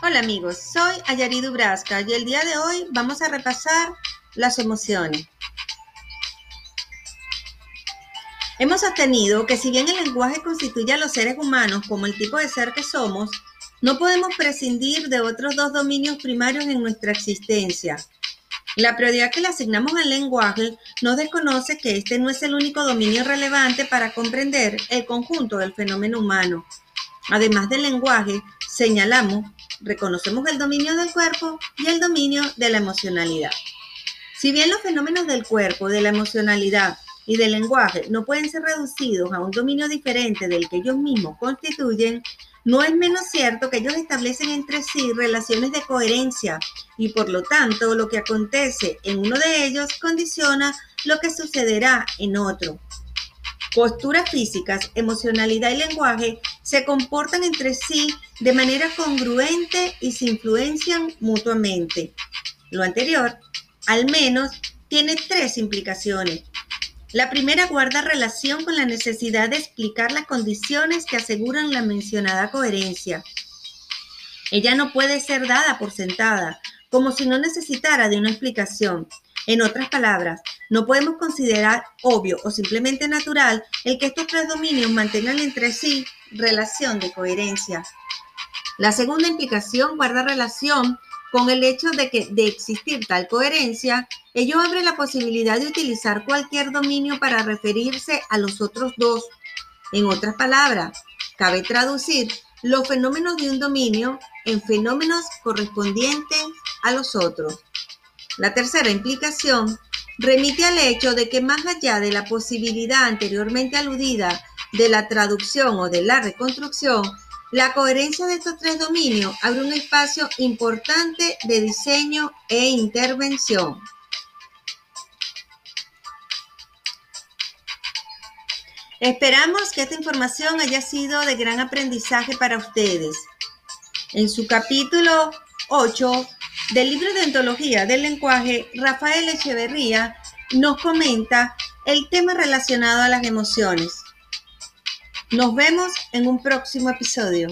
Hola amigos, soy Ayari Dubrasca y el día de hoy vamos a repasar las emociones. Hemos sostenido que si bien el lenguaje constituye a los seres humanos como el tipo de ser que somos, no podemos prescindir de otros dos dominios primarios en nuestra existencia. La prioridad que le asignamos al lenguaje nos desconoce que este no es el único dominio relevante para comprender el conjunto del fenómeno humano. Además del lenguaje, señalamos reconocemos el dominio del cuerpo y el dominio de la emocionalidad. Si bien los fenómenos del cuerpo, de la emocionalidad y del lenguaje no pueden ser reducidos a un dominio diferente del que ellos mismos constituyen, no es menos cierto que ellos establecen entre sí relaciones de coherencia y por lo tanto lo que acontece en uno de ellos condiciona lo que sucederá en otro. Posturas físicas, emocionalidad y lenguaje se comportan entre sí de manera congruente y se influencian mutuamente. Lo anterior, al menos, tiene tres implicaciones. La primera guarda relación con la necesidad de explicar las condiciones que aseguran la mencionada coherencia. Ella no puede ser dada por sentada, como si no necesitara de una explicación. En otras palabras, no podemos considerar obvio o simplemente natural el que estos tres dominios mantengan entre sí relación de coherencia. La segunda implicación guarda relación con el hecho de que de existir tal coherencia, ello abre la posibilidad de utilizar cualquier dominio para referirse a los otros dos. En otras palabras, cabe traducir los fenómenos de un dominio en fenómenos correspondientes a los otros. La tercera implicación remite al hecho de que más allá de la posibilidad anteriormente aludida de la traducción o de la reconstrucción, la coherencia de estos tres dominios abre un espacio importante de diseño e intervención. Esperamos que esta información haya sido de gran aprendizaje para ustedes. En su capítulo 8 del libro de ontología del lenguaje, Rafael Echeverría nos comenta el tema relacionado a las emociones. Nos vemos en un próximo episodio.